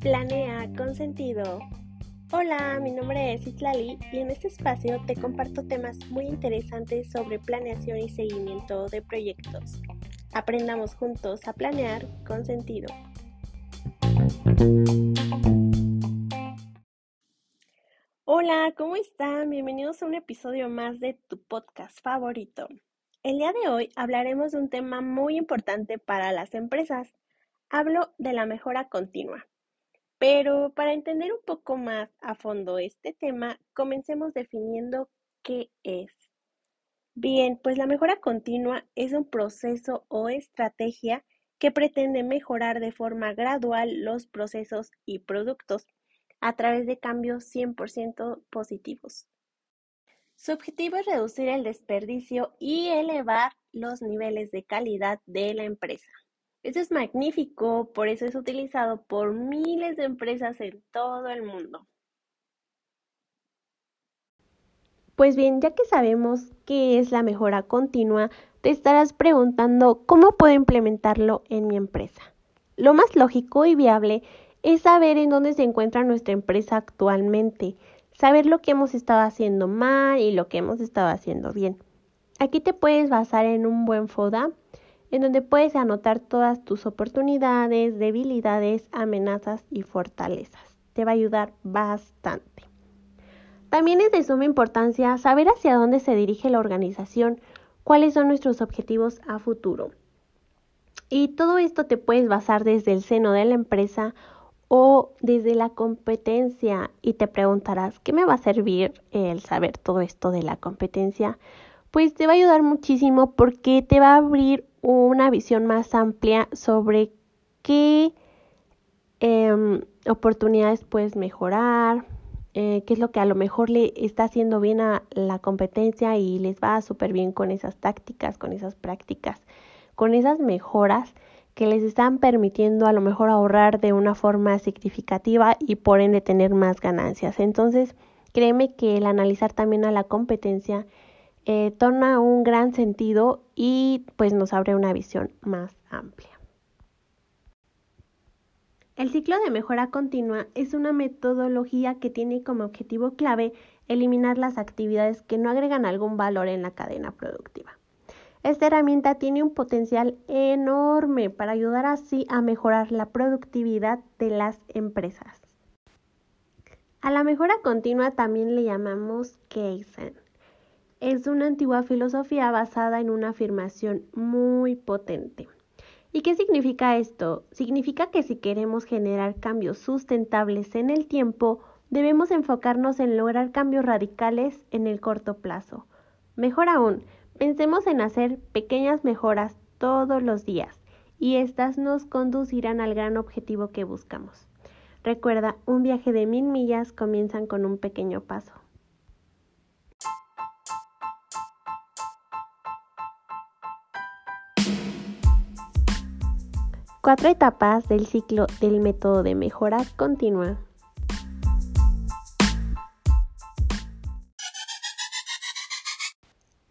Planea con sentido. Hola, mi nombre es Itlali y en este espacio te comparto temas muy interesantes sobre planeación y seguimiento de proyectos. Aprendamos juntos a planear con sentido. Hola, ¿cómo están? Bienvenidos a un episodio más de tu podcast favorito. El día de hoy hablaremos de un tema muy importante para las empresas. Hablo de la mejora continua. Pero para entender un poco más a fondo este tema, comencemos definiendo qué es. Bien, pues la mejora continua es un proceso o estrategia que pretende mejorar de forma gradual los procesos y productos a través de cambios 100% positivos. Su objetivo es reducir el desperdicio y elevar los niveles de calidad de la empresa. Eso es magnífico, por eso es utilizado por miles de empresas en todo el mundo. Pues bien, ya que sabemos qué es la mejora continua, te estarás preguntando cómo puedo implementarlo en mi empresa. Lo más lógico y viable es saber en dónde se encuentra nuestra empresa actualmente, saber lo que hemos estado haciendo mal y lo que hemos estado haciendo bien. Aquí te puedes basar en un buen FODA en donde puedes anotar todas tus oportunidades, debilidades, amenazas y fortalezas. Te va a ayudar bastante. También es de suma importancia saber hacia dónde se dirige la organización, cuáles son nuestros objetivos a futuro. Y todo esto te puedes basar desde el seno de la empresa o desde la competencia y te preguntarás, ¿qué me va a servir el saber todo esto de la competencia? Pues te va a ayudar muchísimo porque te va a abrir una visión más amplia sobre qué em, oportunidades puedes mejorar, eh, qué es lo que a lo mejor le está haciendo bien a la competencia y les va súper bien con esas tácticas, con esas prácticas, con esas mejoras que les están permitiendo a lo mejor ahorrar de una forma significativa y por ende tener más ganancias. Entonces, créeme que el analizar también a la competencia eh, torna un gran sentido y pues nos abre una visión más amplia. El ciclo de mejora continua es una metodología que tiene como objetivo clave eliminar las actividades que no agregan algún valor en la cadena productiva. Esta herramienta tiene un potencial enorme para ayudar así a mejorar la productividad de las empresas. A la mejora continua también le llamamos Kaizen es una antigua filosofía basada en una afirmación muy potente. ¿Y qué significa esto? Significa que si queremos generar cambios sustentables en el tiempo, debemos enfocarnos en lograr cambios radicales en el corto plazo. Mejor aún, pensemos en hacer pequeñas mejoras todos los días y éstas nos conducirán al gran objetivo que buscamos. Recuerda, un viaje de mil millas comienzan con un pequeño paso. Cuatro etapas del ciclo del método de mejora continua.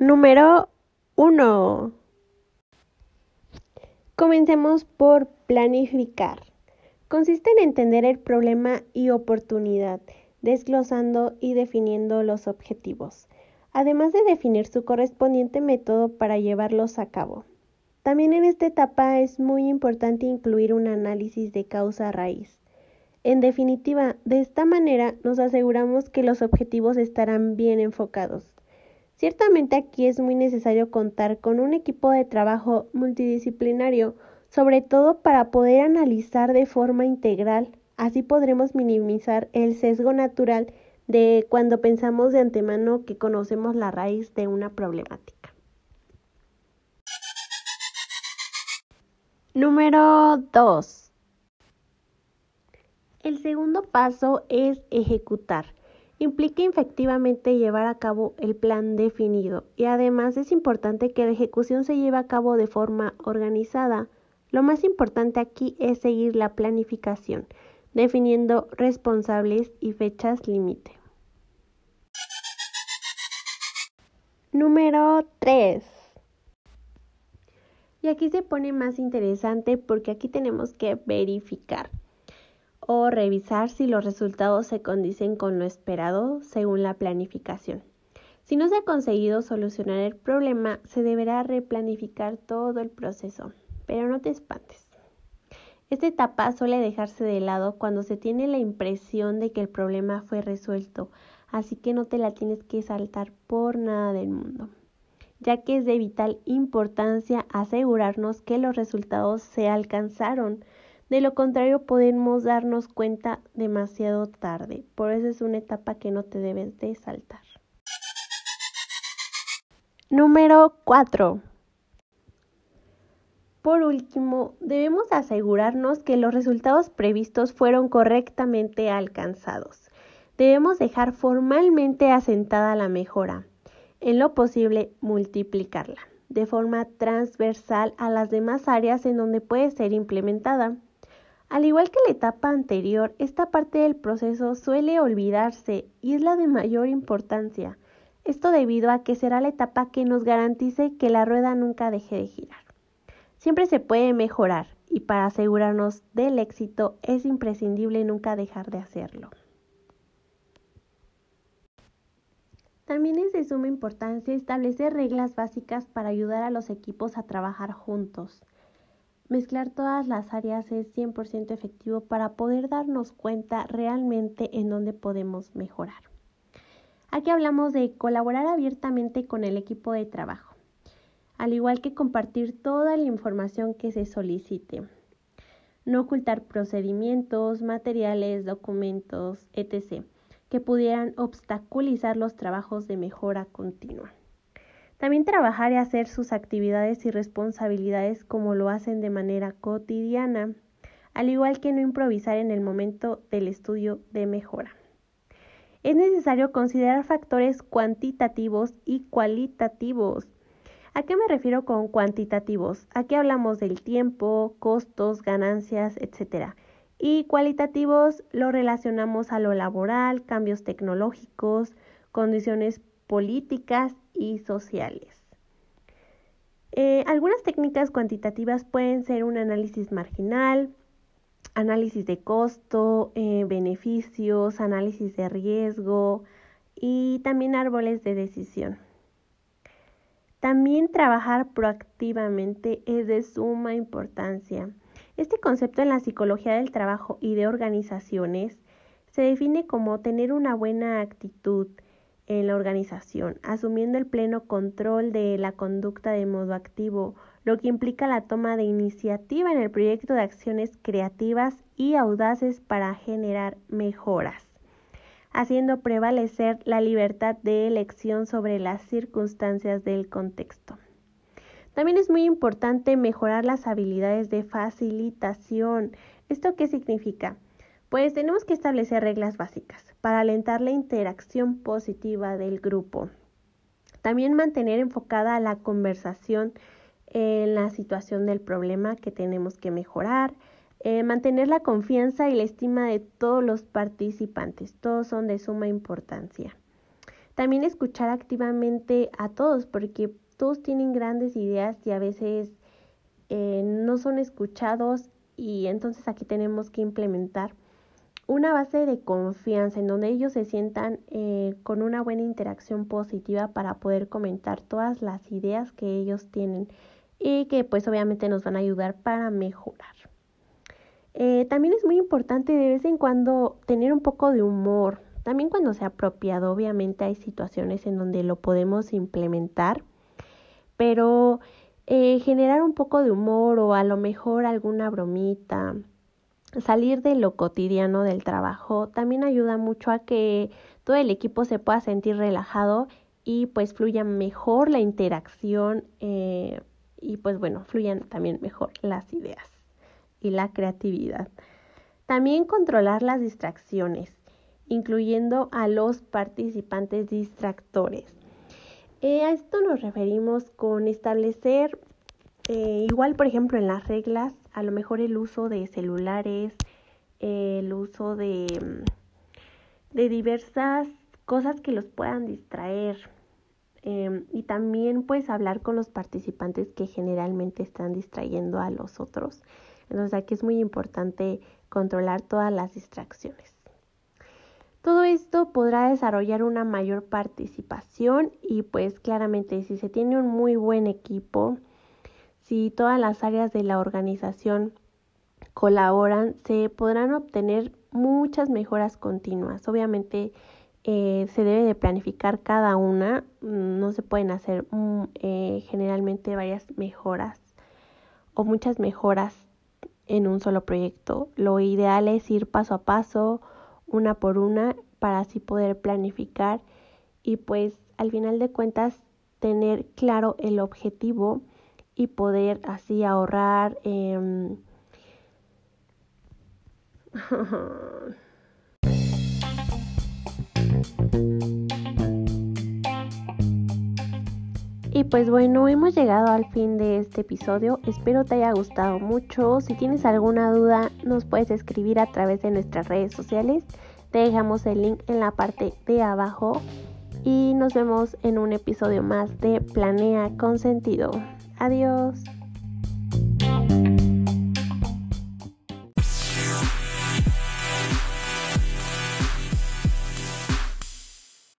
Número 1. Comencemos por planificar. Consiste en entender el problema y oportunidad, desglosando y definiendo los objetivos, además de definir su correspondiente método para llevarlos a cabo. También en esta etapa es muy importante incluir un análisis de causa raíz. En definitiva, de esta manera nos aseguramos que los objetivos estarán bien enfocados. Ciertamente aquí es muy necesario contar con un equipo de trabajo multidisciplinario, sobre todo para poder analizar de forma integral. Así podremos minimizar el sesgo natural de cuando pensamos de antemano que conocemos la raíz de una problemática. Número 2. El segundo paso es ejecutar. Implica efectivamente llevar a cabo el plan definido y además es importante que la ejecución se lleve a cabo de forma organizada. Lo más importante aquí es seguir la planificación, definiendo responsables y fechas límite. Número 3. Y aquí se pone más interesante porque aquí tenemos que verificar o revisar si los resultados se condicen con lo esperado según la planificación. Si no se ha conseguido solucionar el problema, se deberá replanificar todo el proceso, pero no te espantes. Esta etapa suele dejarse de lado cuando se tiene la impresión de que el problema fue resuelto, así que no te la tienes que saltar por nada del mundo, ya que es de vital importancia asegurarnos que los resultados se alcanzaron. De lo contrario, podemos darnos cuenta demasiado tarde. Por eso es una etapa que no te debes de saltar. Número 4. Por último, debemos asegurarnos que los resultados previstos fueron correctamente alcanzados. Debemos dejar formalmente asentada la mejora, en lo posible multiplicarla de forma transversal a las demás áreas en donde puede ser implementada. Al igual que la etapa anterior, esta parte del proceso suele olvidarse y es la de mayor importancia. Esto debido a que será la etapa que nos garantice que la rueda nunca deje de girar. Siempre se puede mejorar y para asegurarnos del éxito es imprescindible nunca dejar de hacerlo. También es de suma importancia establecer reglas básicas para ayudar a los equipos a trabajar juntos. Mezclar todas las áreas es 100% efectivo para poder darnos cuenta realmente en dónde podemos mejorar. Aquí hablamos de colaborar abiertamente con el equipo de trabajo, al igual que compartir toda la información que se solicite. No ocultar procedimientos, materiales, documentos, etc., que pudieran obstaculizar los trabajos de mejora continua. También trabajar y hacer sus actividades y responsabilidades como lo hacen de manera cotidiana, al igual que no improvisar en el momento del estudio de mejora es necesario considerar factores cuantitativos y cualitativos. ¿A qué me refiero con cuantitativos? Aquí hablamos del tiempo, costos, ganancias, etc. Y cualitativos lo relacionamos a lo laboral, cambios tecnológicos, condiciones políticas y sociales. Eh, algunas técnicas cuantitativas pueden ser un análisis marginal, análisis de costo, eh, beneficios, análisis de riesgo y también árboles de decisión. También trabajar proactivamente es de suma importancia. Este concepto en la psicología del trabajo y de organizaciones se define como tener una buena actitud en la organización, asumiendo el pleno control de la conducta de modo activo, lo que implica la toma de iniciativa en el proyecto de acciones creativas y audaces para generar mejoras, haciendo prevalecer la libertad de elección sobre las circunstancias del contexto. También es muy importante mejorar las habilidades de facilitación. ¿Esto qué significa? Pues tenemos que establecer reglas básicas para alentar la interacción positiva del grupo. También mantener enfocada la conversación en la situación del problema que tenemos que mejorar, eh, mantener la confianza y la estima de todos los participantes, todos son de suma importancia. También escuchar activamente a todos, porque todos tienen grandes ideas y a veces eh, no son escuchados y entonces aquí tenemos que implementar una base de confianza en donde ellos se sientan eh, con una buena interacción positiva para poder comentar todas las ideas que ellos tienen y que pues obviamente nos van a ayudar para mejorar. Eh, también es muy importante de vez en cuando tener un poco de humor. También cuando sea apropiado, obviamente hay situaciones en donde lo podemos implementar, pero eh, generar un poco de humor o a lo mejor alguna bromita, salir de lo cotidiano del trabajo, también ayuda mucho a que todo el equipo se pueda sentir relajado y pues fluya mejor la interacción. Eh, y pues bueno, fluyan también mejor las ideas y la creatividad. También controlar las distracciones, incluyendo a los participantes distractores. Eh, a esto nos referimos con establecer, eh, igual por ejemplo en las reglas, a lo mejor el uso de celulares, el uso de, de diversas cosas que los puedan distraer, em, y también pues hablar con los participantes que generalmente están distrayendo a los otros. Entonces aquí es muy importante controlar todas las distracciones. Todo esto podrá desarrollar una mayor participación y pues claramente si se tiene un muy buen equipo, si todas las áreas de la organización colaboran, se podrán obtener muchas mejoras continuas. Obviamente eh, se debe de planificar cada una, no se pueden hacer mm, eh, generalmente varias mejoras o muchas mejoras en un solo proyecto. Lo ideal es ir paso a paso, una por una, para así poder planificar y pues al final de cuentas tener claro el objetivo y poder así ahorrar. Eh... Y pues bueno, hemos llegado al fin de este episodio. Espero te haya gustado mucho. Si tienes alguna duda, nos puedes escribir a través de nuestras redes sociales. Te dejamos el link en la parte de abajo. Y nos vemos en un episodio más de Planea con sentido. Adiós.